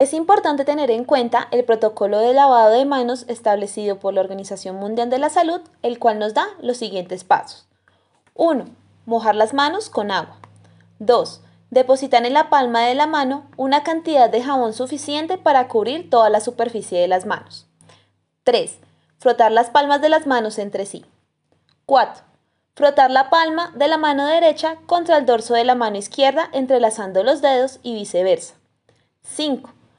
Es importante tener en cuenta el protocolo de lavado de manos establecido por la Organización Mundial de la Salud, el cual nos da los siguientes pasos. 1. Mojar las manos con agua. 2. Depositar en la palma de la mano una cantidad de jabón suficiente para cubrir toda la superficie de las manos. 3. Frotar las palmas de las manos entre sí. 4. Frotar la palma de la mano derecha contra el dorso de la mano izquierda entrelazando los dedos y viceversa. 5